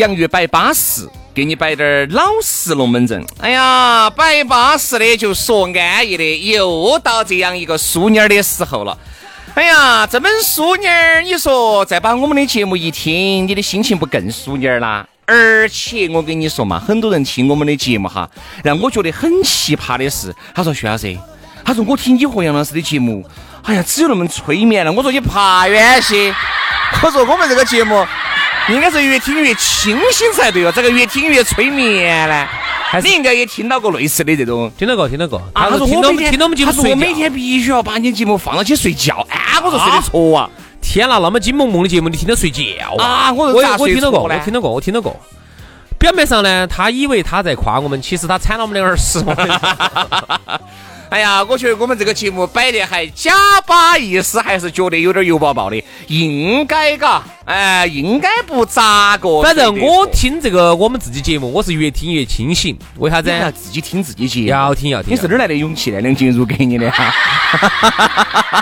洋芋摆巴适，给你摆点儿老实龙门阵。哎呀，摆巴适的就说安逸的，又到这样一个淑妮儿的时候了。哎呀，这么淑妮儿，你说再把我们的节目一听，你的心情不更淑妮儿啦？而且我跟你说嘛，很多人听我们的节目哈，让我觉得很奇葩的是，他说徐老师，他说我听你和杨老师的节目，哎呀，只有那么催眠了。我说你爬远些，我说我们这个节目。应该是越听越清醒才对哦，这个越听越催眠呢。你应该也听到过类似的这种，听到过，听到过。他说听到听到我们节目睡我每天必须要把你节目放到去睡觉。哎，我说睡得着啊！天哪，那么金梦梦的节目你听到睡觉啊？我我我听到过，我听到过，我听到过。表面上呢，他以为他在夸我们，其实他铲了我们两耳屎。哎呀，我觉得我们这个节目摆的还假巴意思，还是觉得有点油爆爆的，应该嘎，哎，应该不咋个。反正我听这个我们自己节目，我是越听越清醒。为啥子？要自己听自己节目，要听要听。你是哪来的勇气呢？梁静茹给你的哈。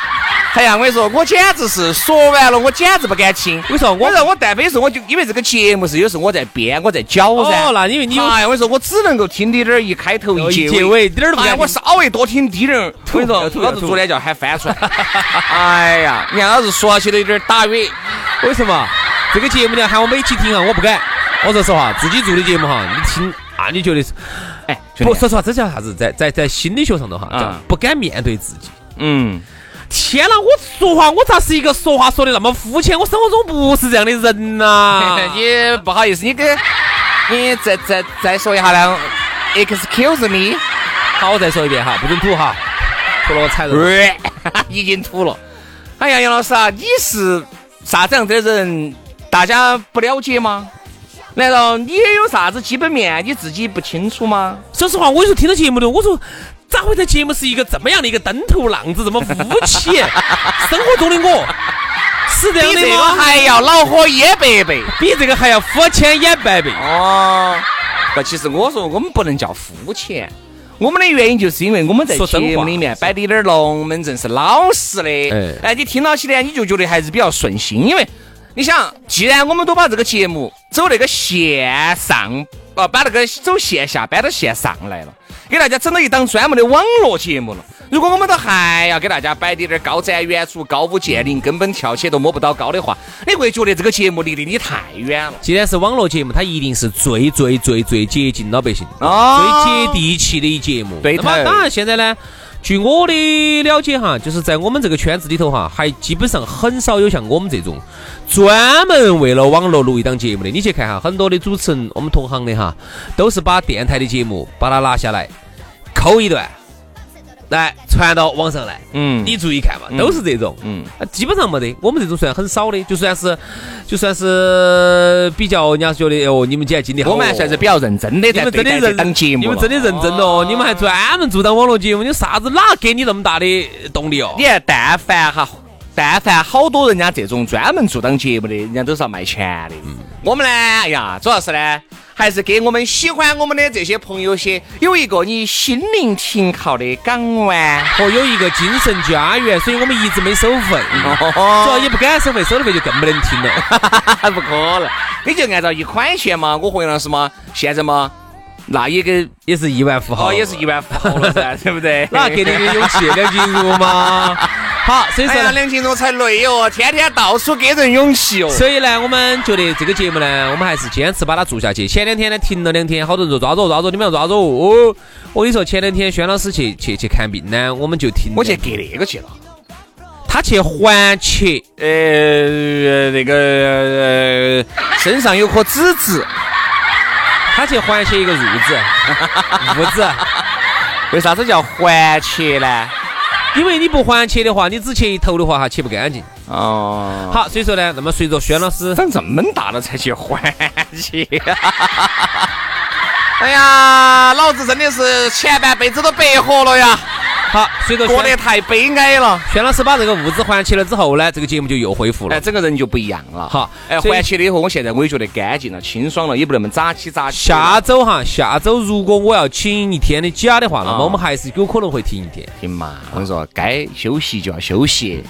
哎呀，我跟你说，我简直是说完了，我简直不敢听。为啥？我说我但非是我就因为这个节目是有时候我在编，我在搅噻。哦，那因为你有。哎，我跟你说，我只能够听你点儿一开头一结尾，点儿都不敢。我稍微多听滴点儿。我跟你说，老子昨天叫喊翻出来。哎呀，你看老子说起都有点打远。为什么？这个节目你要喊我每期听啊，我不敢。我说实话，自己做的节目哈，你听啊，你觉得是？哎，不，说实话，这叫啥子？在在在心理学上头哈，叫不敢面对自己。嗯。天哪！我说话，我咋是一个说话说的那么肤浅？我生活中不是这样的人呐！你不好意思，你给，你再再再说一下呢？Excuse me，好，我再说一遍哈，不准吐哈，吐了我踩着。已经吐了。哎呀，杨老师啊，你是啥子样子的人？大家不了解吗？难道你也有啥子基本面你自己不清楚吗？说实话，我有时候听到节目的，我说。咋会在节目是一个这么样的一个登头浪子，这么肤浅？生活中的我是这样的吗？比这个还要恼火一百倍，比这个还要肤浅一百倍。哦，那其实我说我们不能叫肤浅，我们的原因就是因为我们在节目里面摆的点儿龙门阵是老实的。哎，你听到起呢，你就觉得还是比较顺心，因为你想，既然我们都把这个节目走那个线上，哦，把那个走线下搬到线上来了。给大家整了一档专门的网络节目了。如果我们都还要给大家摆点点高瞻远瞩、高屋建瓴，根本跳起都摸不到高的话，你会觉得这个节目离得你太远了。既然是网络节目，它一定是最最最最接近老百姓、最接地气的一节目。对，那么当然现在呢，据我的了解哈，就是在我们这个圈子里头哈，还基本上很少有像我们这种专门为了网络录一档节目的。你去看哈，很多的主持人，我们同行的哈，都是把电台的节目把它拿下来。抠一段，来传到网上来。嗯，你注意看嘛，都是这种。嗯，基本上没得。我们这种算很少的，就算是，就算是比较，人家觉得哦，你们今天经历好。我们还算是比较认真的，你们真的认当节目，你们真的认真哦，你们还专门做当网络节目，你啥子哪给你那么大的动力哦？你看，但凡哈。但凡好多人家这种专门做当节目的，人家都是要卖钱的。我们呢，哎呀，主要是呢，还是给我们喜欢我们的这些朋友些有一个你心灵停靠的港湾。和有一个精神家园，所以我们一直没收费，主要也不敢收费，收了费就更不能听了。不可能，你就按照一块钱嘛，我和杨老师嘛，现在嘛，那也给也是亿万富豪，哦也是亿万富豪了噻，对不对？那给你的勇气？梁静茹吗？好，所以说呢，梁静茹才累哦，天天到处给人勇气哦。所以呢，我们觉得这个节目呢，我们还是坚持把它做下去。前两天呢停了两天，好多人说抓着抓着，你们要抓着哦。我跟你说，前两天轩老师去去去看病呢，我们就停。我去给那个去了，他去环切，呃，那个呃，身上有颗籽籽，他去环切一个褥子，褥子。为啥子叫环切呢？因为你不还切的话，你只切一头的话，哈，切不干净。哦，好，所以说呢，那么随着轩老师长这么大了才去还切。哎呀，老子真的是前半辈子都白活了呀，好，随着轩过得太悲哀了。轩老师把这个物质还起了之后呢，这个节目就又恢复了哎，。整个人就不一样了。好哎，还起了以后，我现在我也觉得干净了、清爽了，也不那么扎起扎起。下周哈，下周如果我要请一天的假的话，那啊么我们还是有可能会停一天。停嘛，我跟你说，该休息就要休息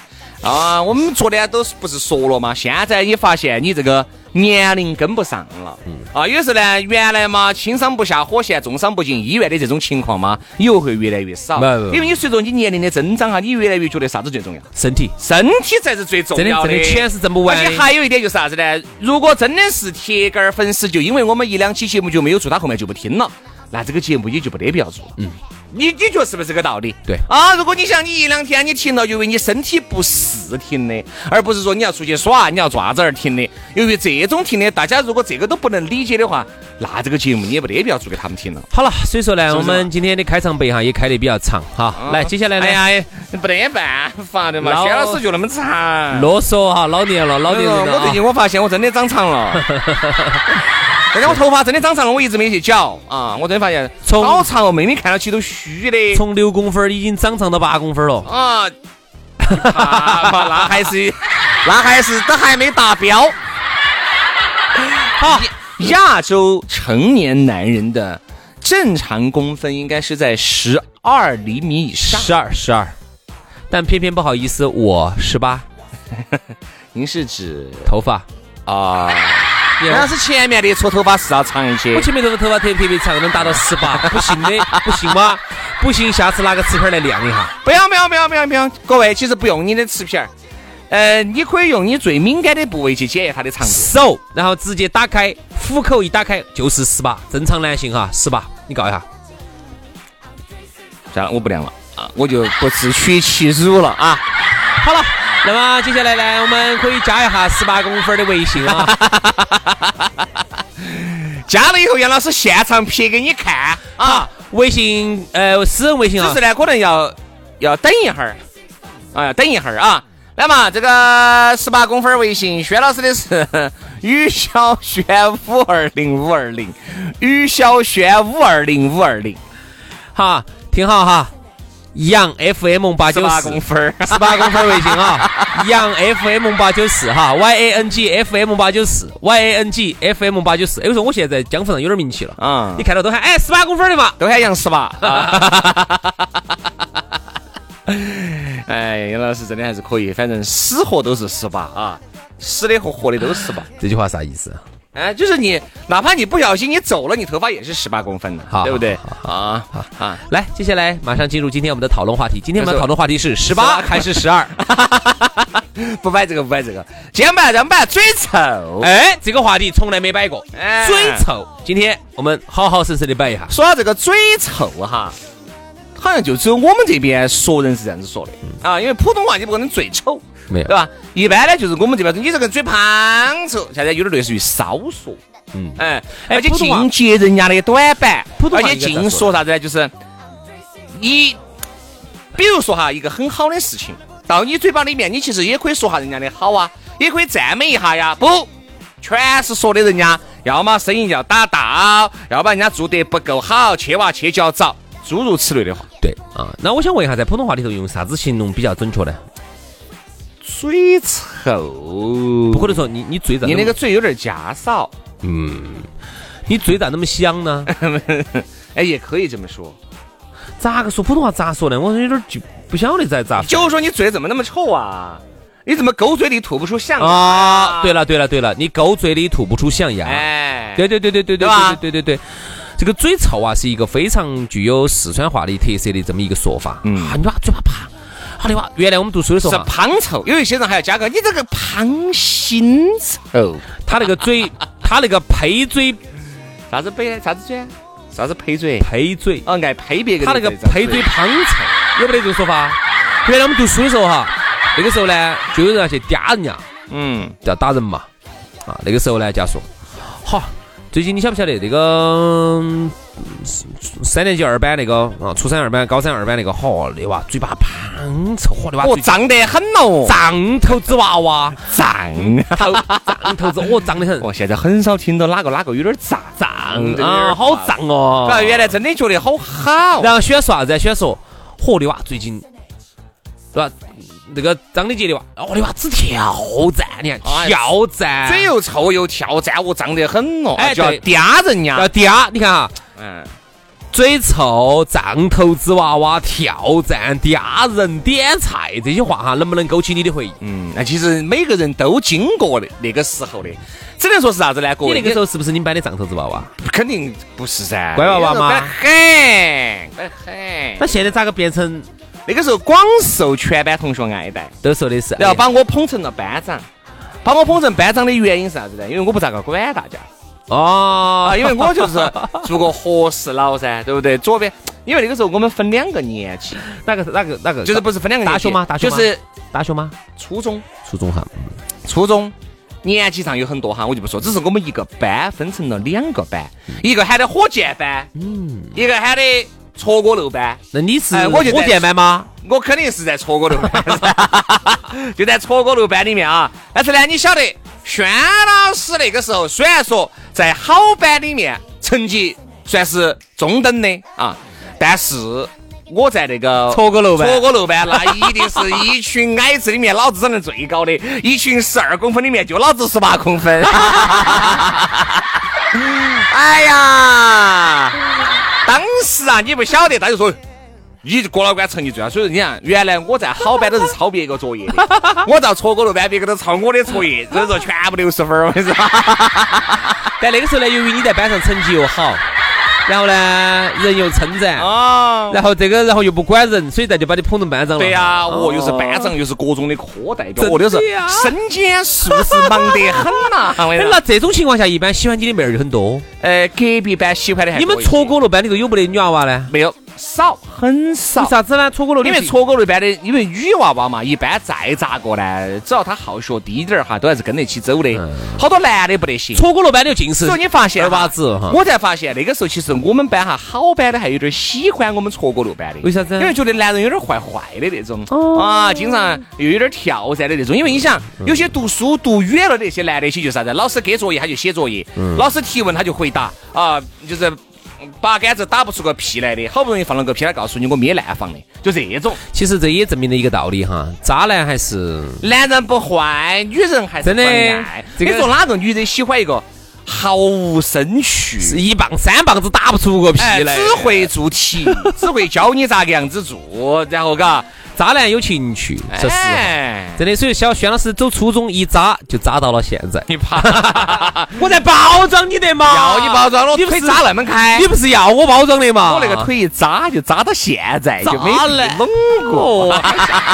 啊。我们昨天都是不是说了嘛？现在你发现你这个年龄跟不上了，啊，有时候呢，原来嘛轻伤不下火线，重伤不进医院的这种情况嘛，以后会越来越少不不。不因为你随着你年龄的增长啊，你越来越觉得啥子最重要？身体身体才是最重真的要真的钱是挣不完的而且还有一点就是啥子呢？如果真的是铁杆儿粉丝，就因为我们一两期节目就没有做，他后面就不听了，那这个节目也就没得必要做了。嗯。你你觉得是不是这个道理？对啊，如果你想你一两天你停了，由于你身体不适停的，而不是说你要出去耍，你要爪子而停的。由于这种停的，大家如果这个都不能理解的话，那这个节目你也没得必要做给他们听了。好了，所以说呢，我们今天的开场白哈也开得比较长哈。来，接下来呢，哎呀，不得办法的嘛，老薛老师就那么长。啰嗦哈，老年了，老年人了啊我最近我发现我真的长长了，但是我头发真的长长了，我一直没去绞啊！我真的发现从好长哦，妹妹看到起都虚的。从六公分已经长长到八公分了。啊，怕嘛，那还是 那还是都还没达标。好，亚洲成年男人的正常公分应该是在十二厘米以上。十二十二，但偏偏不好意思，我十八，您是指头发。啊？那是前面的撮头发是要长一些我。前面这个头发特特别长，能达到十八，不信的，不信吗？不信，下次拿个瓷片来量一下。不要不要不要不要不要！各位，其实不用你的瓷片儿，呃，你可以用你最敏感的部位去检验它的长度。手，然后直接打开，虎口一打开就是十八，正常男性哈，十八，你告一下。算了，我不量了啊，我就不自取其辱了啊。好了，那么接下来呢，我们可以加一下十八公分的微信啊。加了以后，杨老师现场拍给你看啊。微信呃私人微信啊只是，呢，可能要要等一会儿，啊，要等一会儿啊。那么这个十八公分微信，薛老师的是 于小轩五二零五二零，于小轩五二零五二零，哈，听好哈，杨 FM 八十八九四公分儿。十八公分微信啊，杨 FM 八九四哈，Y A N G FM 八九四，Y A N G FM 八九四。有时候我现在在江湖上有点名气了啊你看到都喊哎十八公分的嘛，都喊杨十八。哎，杨老师真的还是可以，反正死活都是十八啊，死的和活的都是十八。这句话啥意思？哎，就是你，哪怕你不小心你走了，你头发也是十八公分的，好对不对？啊啊！来，接下来马上进入今天我们的讨论话题。今天我们的讨论话题是十八还是十二？不摆这个，不摆这个，今天摆咱们摆嘴臭。哎，这个话题从来没摆过，哎嘴臭。今天我们好好生生的摆一下。说到这个嘴臭哈，好像就只有我们这边说人是这样子说的。啊，因为普通话你不可能最丑，没有。对吧？一般呢就是我们这边你这个嘴胖臭，现在有点类似于骚说，嗯。哎，哎而且尽揭人家的短板，普通话而且尽说。啥子呢？就是你，比如说哈，一个很好的事情，到你嘴巴里面，你其实也可以说下人家的好啊，也可以赞美一下呀，不，全是说的人家，要么生意要打倒，要么人家做得不够好，切哇去脚找，诸如此类的话。对啊，那我想问一下，在普通话里头用啥子形容比较准确呢？嘴臭，不可能说你你嘴咋你那个嘴有点夹少，你嘴咋那么香呢？哎，也可以这么说。咋个说普通话咋说呢？我有点就不晓得咋咋就是说你嘴怎么那么臭啊？你怎么狗嘴里吐不出象牙啊！对了对了对了，你狗嘴里吐不出象牙。哎，对对对对对对对吧对对对对，这个嘴臭啊，是一个非常具有四川话的特色的这么一个说法。嗯啊，你娃嘴巴胖，好的哇！原来我们读书的时候是哈，胖臭，有一些人还要加个你这个胖心臭，他那个嘴，他那个呸嘴啥子呸啥子嘴？啥子呸嘴？呸嘴，啊，爱呸别个他那个呸嘴胖臭，有没得这个说法？原来我们读书的时候哈，那个时候呢，就有人要去嗲人家，嗯，叫打人嘛。啊，那个时候呢，就要说，好，最近你晓不晓得那个嗯三年级二班那个啊，初三二班、高三二班那个，嚯，那娃嘴巴胖臭，嚯，那娃哦，嘴胀得很喽，胀头子娃娃，胀。头胀头子，哦，胀得很，哦，现在很少听到哪个哪个有点胀胀啊，好胀哦。啊，原来真的觉得好好。然后喜欢说啥子？喜欢说，嚯，你娃最近，那个张丽杰的娃，我的娃只挑战，你看哎跳赞，嘴又臭又挑战，我胀得很哦，就要哎对嗲人家要。嗲，你看啊。嗯，嘴臭、胀头子娃娃、挑战、嗲人、点菜这些话哈，能不能勾起你的回忆？嗯，那其实每个人都经过的那个时候的，只能说是啥子呢？你那个时候是不是你们班的胀头子娃娃？肯定不是噻，乖娃娃嘛乖得很，乖得很。那现在咋个变成那个时候广受全班同学爱戴，都说的是？然后把我捧成了班长。把我捧成班长的原因是啥子呢？因为我不咋个管大家哦啊，因为我就是做个和事佬噻，对不对？左边，因为那个时候我们分两个年级，哪个哪个哪个？就是不是分两个大学吗？大学吗就是大学吗？初中，初中哈。初中年级上有很多哈，我就不说，只是我们一个班分成了两个班，一个喊的火箭班，嗯，一个喊的戳锅漏班。那你是哎我就在火箭班吗？我肯定是在错过漏班，就在错过漏班里面啊。但是呢，你晓得，轩老师那个时候虽然说在好班里面成绩算是中等的啊，但是。我在那个错过漏班错过漏班，那一定是一群矮子里面老子长得最高的，一群十二公分里面就老子十八公分。哎呀，当时啊，你不晓得，他就说。你过了关成绩最好，所以说你看，原来我在好班都是抄别个作业的，我到错过了班，别个都抄我的作业，所以说全部六十分儿，我跟你说。但那个时候呢，由于你在班上成绩又好，然后呢人又称赞，啊，然后这个然后又不管人，所以咱就把你捧成班长了。对呀、哦，又是班长，又是各种的科代表，我的是呀身兼数职，忙得很呐、那这种情况下，一般喜欢你的妹儿就很多。呃，隔壁班喜欢的还你们多一些戳锅楼班里头有没得女娃娃呢？没有少，很少为。啥子呢？戳锅楼因为戳锅那边的，因为女娃娃嘛，一般再咋个呢，只要她好学低点儿哈，都还是跟得起走的。好多男的不得行。戳锅楼班里头尽是所以你发现二娃子哈。我才发现那个时候其实我们班哈好班的还有点喜欢我们戳锅路班的，为啥子因为觉得男人有点坏坏的那种，啊，经常又有点跳噻的那种。因为你想，有些读书读远了的那些男的些就是啥子，老师给作业他就写作业，老师提问他就回答，啊，就是。八竿子打不出个屁来的，好不容易放了个屁，他告诉你我灭烂放的，就这种。其实这也证明了一个道理哈，渣男还是男人不坏，女人还是真的会爱。这个你说哪个女人喜欢一个毫无生趣？是一棒三棒子打不出个屁哎，来。只会做题，只会教你咋个样子做，然后嘎，渣男有情趣，说实话。哎，真的，所以小轩老师走初中一渣就渣到了现在。你怕？我在包装你的嘛，要你包装了，你腿扎那么开你，不是要我包装的嘛？我那个腿一扎就扎到现在，就没渣男拢过。哦，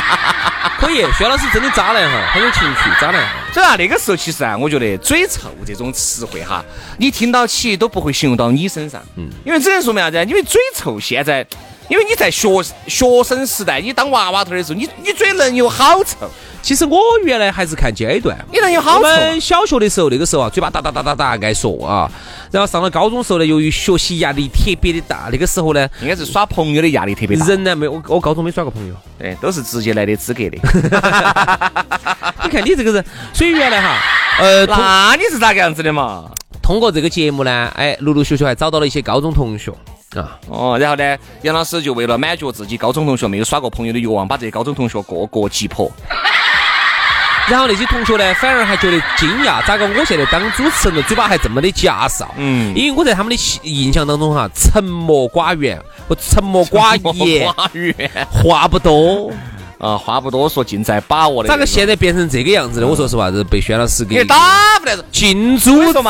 可以，轩老师真的渣男哈，很有情趣，渣男。所以啊，那个时候其实啊，我觉得“嘴臭”这种词汇哈，你听到起都不会形容到你身上，嗯，因为只能说明啥子？因为嘴臭现在，因为你在学学生时代，你当娃娃头的时候，你你嘴能有好臭？其实我原来还是看阶段，你能有好我臭？们小学的时候，那个时候啊，嘴巴哒哒哒哒哒爱说啊，然后上了高中时候呢，由于学习压力特别的大，那个时候呢，应该是耍朋友的压力特别大，人呢没有我我高中没耍过朋友，对，都是直接来的资格的。你看你这个人，所以原来哈，呃，那你是咋个样子的嘛？通过这个节目呢，哎，陆陆续续还找到了一些高中同学啊，哦，然后呢，杨老师就为了满足自己高中同学没有耍过朋友的欲望，把这些高中同学个个击破。然后那些同学呢，反而还觉得惊讶，咋个我现在当主持人了，嘴巴还这么的夹哨？嗯因为我在他们的印象当中哈，沉默寡言，我沉默寡言，寡言话不多。啊，话不多说，尽在把握的。咋个现在变成这个样子的？我说实话，是被轩老师给打不得。近朱者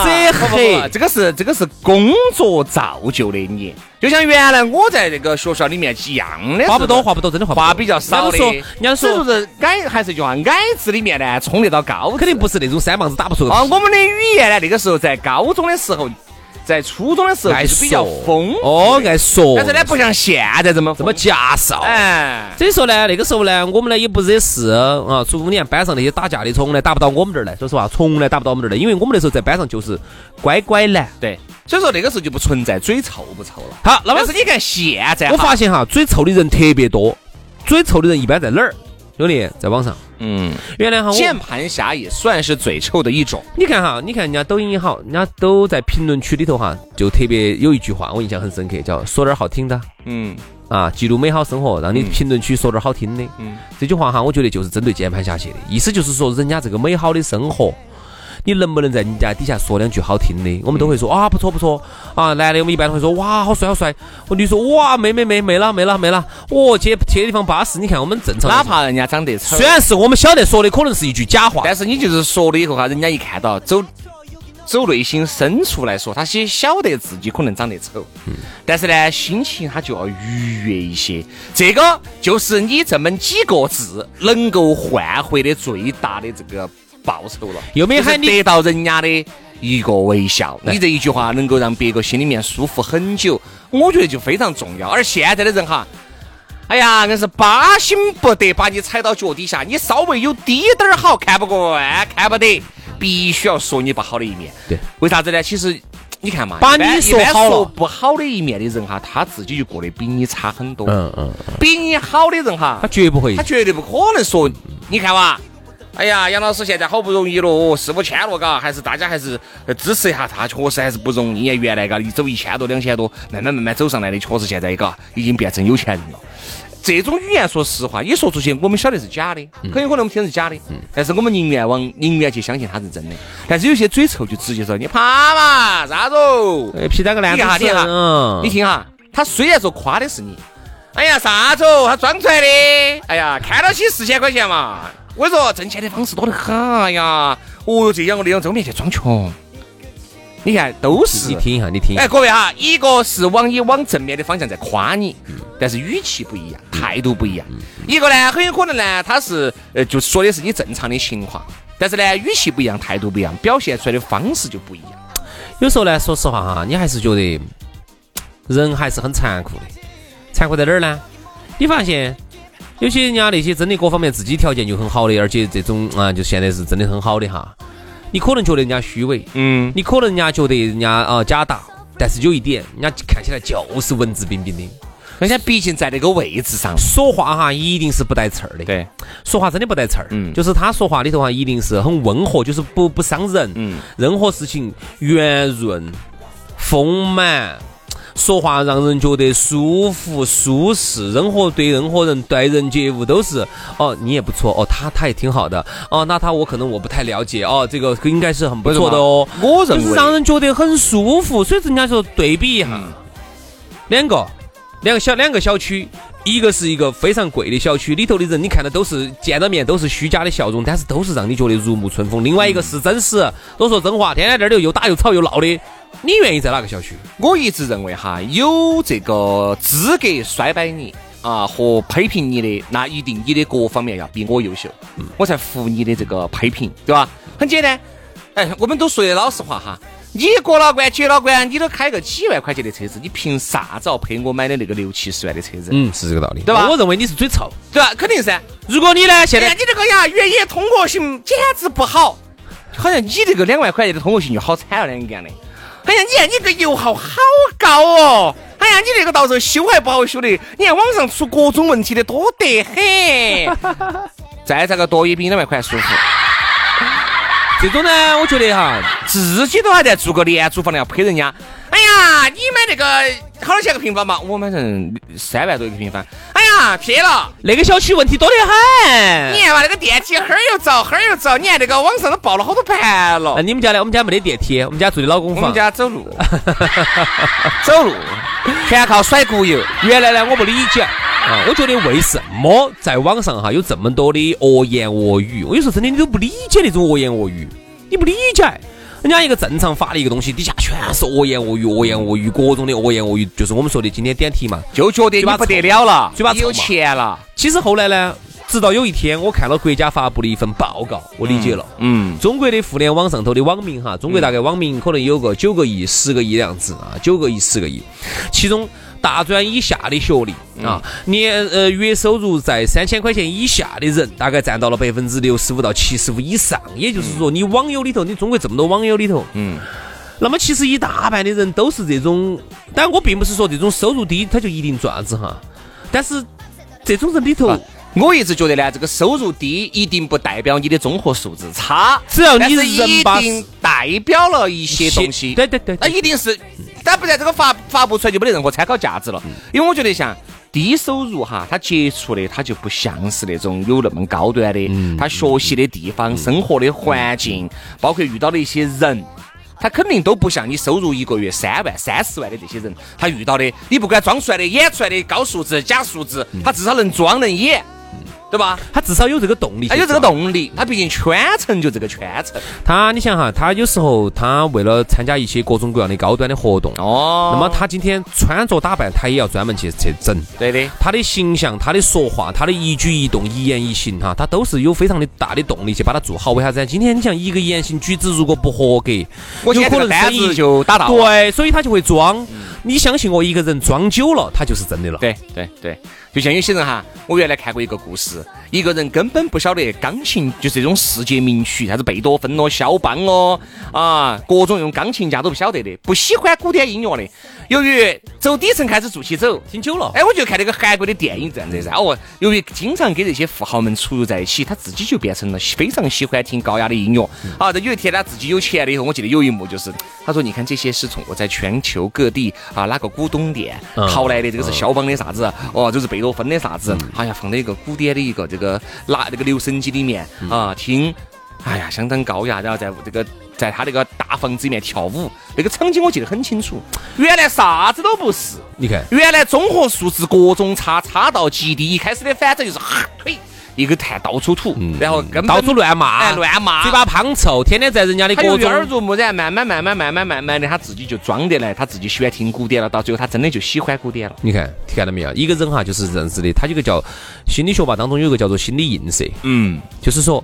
黑，这个是这个是工作造就的你。就像原来我在这个学校里面一样的，话不多，话不多，真的话话比较少的。人家说，人家说所以说是矮，还是一句话，矮子里面呢冲得到高，肯定不是那种三棒子打不出的啊。我们的语言呢，那个时候在高中的时候，在初中的时候是比较疯，哦，爱说，但是呢，不像现在这么这么夹哨。哎，所以说呢，那个时候呢，我们呢也不惹事啊。初五年班上那些打架的，从来打不到我们这儿来。说实话，从来打不到我们这儿来，因为我们那时候在班上就是乖乖男。对，所以说那个时候就不存在嘴臭不臭了。好，那么但是你看现在，我发现哈，嘴臭的人特别多。嘴臭的人一般在哪儿？兄弟，在网上。嗯，原来哈，键盘侠也算是嘴臭的一种。你看哈，你看人家抖音也好，人家都在评论区里头哈，就特别有一句话我印象很深刻，叫说点儿好听的嗯啊，记录美好生活，让你评论区说点儿好听的。嗯，这句话哈，我觉得就是针对键盘侠写的，意思就是说人家这个美好的生活。你能不能在人家底下说两句好听的？我们都会说啊，不错不错啊。男的我们一般都会说哇，好帅好帅。我女说哇，没没没没了没了没了。哦，去去的地方巴适。你看我们正常，哪怕人家长得丑虽，然是我们晓得说的可能是一句假话，但是你就是说了以后哈，人家一看到走走内心深处来说，他先晓得自己可能长得丑，但是呢，心情他就要愉悦一些。这个就是你这么几个字能够换回的最大的这个报仇了，又没喊你得到人家的一个微笑。你这一句话能够让别个心里面舒服很久，我觉得就非常重要。而现在的人哈。哎呀，硬是巴心不得把你踩到脚底下，你稍微有滴点儿好看不惯，看不得，必须要说你不好的一面。对，为啥子呢？其实你看嘛，把你说好了说不好的一面的人哈，他自己就过得比你差很多。嗯嗯，比你好的人哈他，绝不会他。绝对不可能说，你看哇。哎呀，杨老师现在好不容易了，四五千了，嘎，还是大家还是呃支持一下他，确实还是不容易。原来嘎，一走一千多、两千多，慢慢慢慢走上来的，确实现在嘎已经变成有钱人了。这种语言，说实话，你说出去，我们晓得是假的，很有可能我们听的是假的，但是我们宁愿往宁愿去相信他是真的。但是有些嘴臭就直接说你怕嘛，啥子哦？哎，皮蛋个烂你看哈，你哈，嗯你听哈，他虽然说夸的是你，哎呀啥子哦，他装出来的，哎呀，看到起四千块钱嘛，我跟你说挣钱的方式多得很，哎呀，哦哟这样我那样，这面去装穷，你看都是你。听一下，你听哎，各位哈，一个是往你往正面的方向在夸你，但是语气不一样，态度不一样。一个呢，很有可能呢，他是呃，就说的是你正常的情况，但是呢，语气不一样，态度不一样，表现出来的方式就不一样。有时候呢，说实话哈，你还是觉得人还是很残酷的。残酷在哪儿呢？你发现有些人家那些真的各方面自己条件就很好的，而且这种啊，就现在是真的很好的哈。你可能觉得人家虚伪，嗯，你可能人家觉得人家啊假大，但是有一点，人家看起来就是文质彬彬的。人家毕竟在那个位置上，说话哈，一定是不带刺儿的。对，说话真的不带刺儿，嗯。就是他说话里头哈，一定是很温和，就是不不伤人，嗯，任何事情圆润、丰满，说话让人觉得舒服、舒适，任何对任何人待人接物都是。哦，你也不错哦，他他也挺好的。哦，那他我可能我不太了解哦，这个应该是很不错的哦，我认为。就是让人觉得很舒服，所以人家说对比一下，嗯。两个两个小两个小区。一个是一个非常贵的小区，里头的人你看到都是见到面都是虚假的笑容，但是都是让你觉得如沐春风。另外一个是真实，都说真话，天天在这儿又打又吵又闹的，你愿意在哪个小区？我一直认为哈，有这个资格衰败你啊和批评你的，那一定你的各方面要比我优秀，我才服你的这个批评，对吧？很简单，哎，我们都说的老实话哈。你过了关，结了关，你都开个几万块钱的车子，你凭啥子要赔我买的那个六七十万的车子？嗯，是这个道理，对吧我认为你是嘴臭。对吧？肯定噻。如果你呢，现在你这个呀，越野通过性简直不好，好像你这个两万块钱的通过性就好惨了两样的。哎呀，你看你这个油耗好高哦！哎呀，你这个到时候修还不好修的，你看网上出各种问题的多得很。再这个多也比两万块舒服，这种呢，我觉得哈，自己都还在住个廉租房的要陪人家。哎呀，你买那个好多钱个平方嘛？我买成三万多一个平方。哎呀，嘛，撇了。那个小区问题多得很。你看嘛，那个电梯哈儿又着，哈儿又着。你看那个网上都爆了好多盘了。那你们家呢？我们家没得电梯，我们家住的老公房。我们家走路，走路 全靠甩骨油。原来呢，我不理解啊，我觉得为什么在网上哈有这么多的恶言恶语？我有时候真的你都不理解那种恶言恶语，你不理解。人家一个正常发的一个东西，底下全是恶言恶语，恶言恶语，各种的恶言恶语，就是我们说的今天点题嘛，就觉得你不得了了，嘴巴有钱了。其实后来呢，直到有一天，我看了国家发布的一份报告，我理解了。嗯，中国的互联网上头的网民哈，中国大概网民可能有个九个亿、十个亿的样子啊，九个亿、十个亿，其中。大专以下的学历啊，年呃月收入在三千块钱以下的人，大概占到了百分之六十五到七十五以上。也就是说，你网友里头，你中国这么多网友里头，嗯，那么其实一大半的人都是这种。但我并不是说这种收入低他就一定赚子哈，但是这种人里头，我一直觉得呢，这个收入低一定不代表你的综合素质差，只要你人一定代表了一些东西。对对对，那一定是。但不然，这个发发布出来就没得任何参考价值了。因为我觉得像低收入哈，他接触的他就不像是那种有那么高端的，他学习的地方、生活的环境，包括遇到的一些人，他肯定都不像你收入一个月三万、三十万的这些人，他遇到的，你不管装出来的、演出来的高素质、假素质，他至少能装能演。对吧？他至少有这个动力，他有这个动力，他毕竟圈层就这个圈层。他，你想哈，他有时候他为了参加一些各种各样的高端的活动，哦，那么他今天穿着打扮，他也要专门去去整。对的，他的形象、他的说话、他的一举一动、一言一行，哈，他都是有非常的大的动力去把它做好。为啥子？今天你像一个言行举止如果不合格，我有可能单子就打到。对，所以他就会装。你相信我，一个人装久了，他就是真的了。对对对。就像有些人哈，我原来看过一个故事，一个人根本不晓得钢琴就是这种世界名曲，啥子贝多芬咯、肖邦咯，啊，各种用钢琴家都不晓得的，不喜欢古典音乐的。由于走底层开始做起走，听久了，哎，我就看那个韩国的电影这样子噻。哦，由于经常跟这些富豪们出入在一起，他自己就变成了非常喜欢听高雅的音乐。啊，这有一天他自己有钱了以后，我记得有一幕就是，他说：“你看这些是从我在全球各地啊哪个古董店淘来的，这个是肖邦的啥子？哦，这是贝多芬的啥子？好像，放在一个古典的一个这个拿那个留声机里面啊听，哎呀，相当高雅。然后在这个。”在他那个大房子里面跳舞，那个场景我记得很清楚。原来啥子都不是，你看，原来综合素质各种差，差到极低。一开始的反正就是哈腿一个痰到处吐，然后跟到处乱骂，乱骂，嘴巴胖臭，天天在人家的各种耳濡目染，慢慢慢慢慢慢慢慢的，他自己就装得来，他自己喜欢听古典了。到最后，他真的就喜欢古典了。你看，看到没有？一个人哈，就是认识的，他有个叫心理学吧，当中有个叫做心理映射。嗯，就是说，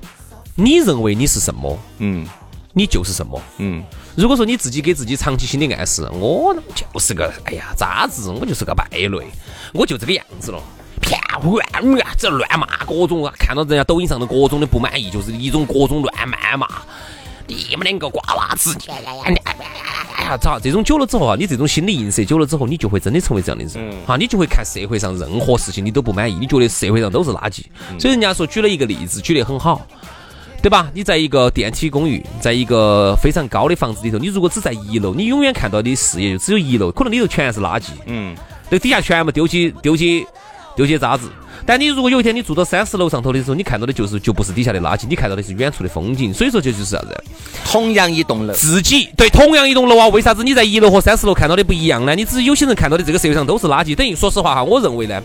你认为你是什么？嗯。你就是什么？嗯，如果说你自己给自己长期心理暗示，我就是个哎呀渣子，我就是个败类，我就这个样子了，骗乱啊，只要乱骂各种啊，看到人家抖音上的各种的不满意，就是一种各种乱谩骂，你们两个瓜娃子，哎呀咋？这种久了之后啊，你这种心理映射久了之后，你就会真的成为这样的人，哈，你就会看社会上任何事情你都不满意，你觉得社会上都是垃圾，所以人家说举了一个例子，举得很好。对吧？你在一个电梯公寓，在一个非常高的房子里头，你如果只在一楼，你永远看到的视野就只有一楼，可能里头全是垃圾。嗯，那底下全部丢起丢起丢些渣子。但你如果有一天你住到三十楼上头的时候，你看到的就是就不是底下的垃圾，你看到的是远处的风景。所以说这就是啥子？同样一栋楼，自己对同样一栋楼啊，为啥子你在一楼和三十楼看到的不一样呢？你只有些人看到的这个社会上都是垃圾，等于说实话哈，我认为呢。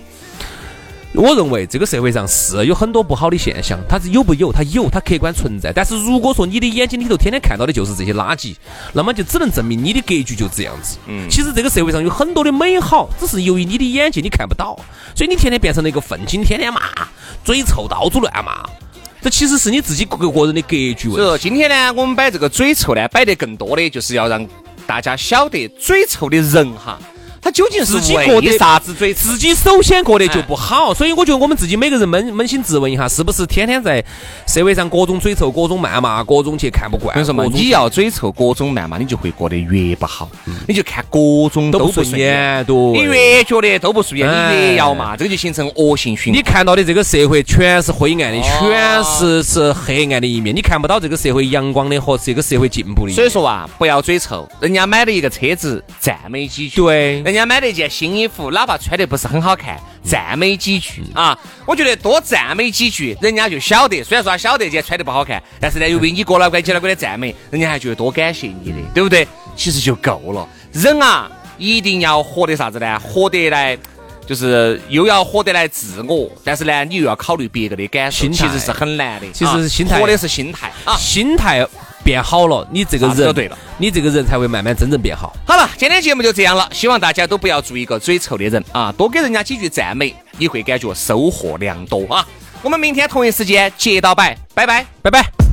我认为这个社会上是有很多不好的现象，它是有不有？它有，它客观存在。但是如果说你的眼睛里头天天看到的就是这些垃圾，那么就只能证明你的格局就这样子。嗯，其实这个社会上有很多的美好，只是由于你的眼睛你看不到，所以你天天变成了一个愤青，天天骂，嘴臭，到处乱骂。这其实是你自己个个人的格局问题。今天呢，我们摆这个嘴臭呢，摆得更多的就是要让大家晓得嘴臭的人哈。他究竟是为啥子嘴？自己首先过得就不好，所以我觉得我们自己每个人扪扪心自问一下，是不是天天在社会上各种嘴臭、各种谩骂、各种去看不惯？为什么？你要嘴臭、各种谩骂，你就会过得越不好。你就看各种都不顺眼，你越觉得都不顺眼，你越要骂，这个就形成恶性循环。你看到的这个社会全是灰暗的，全是是黑暗的一面，你看不到这个社会阳光的和这个社会进步的。所以说啊，不要嘴臭，人家买了一个车子，赞美几句。对。家买了一件新衣服，哪怕穿得不是很好看，赞美几句啊，我觉得多赞美几句，人家就晓得。虽然说他晓得今天穿得不好看，但是呢，由于你过了关、接了关的赞美，人家还觉得多感谢你的，对不对？其实就够了。人啊，一定要活得啥子呢？活得来。就是又要活得来自我，但是呢，你又要考虑别个的感受，其实是很难的。其实是心态，活的是心态啊，心态变好了，你这个人对了，你这个人才会慢慢真正变好。好了，今天节目就这样了，希望大家都不要做一个嘴臭的人啊，多给人家几句赞美，你会感觉收获良多啊。我们明天同一时间接到拜，拜拜，拜拜。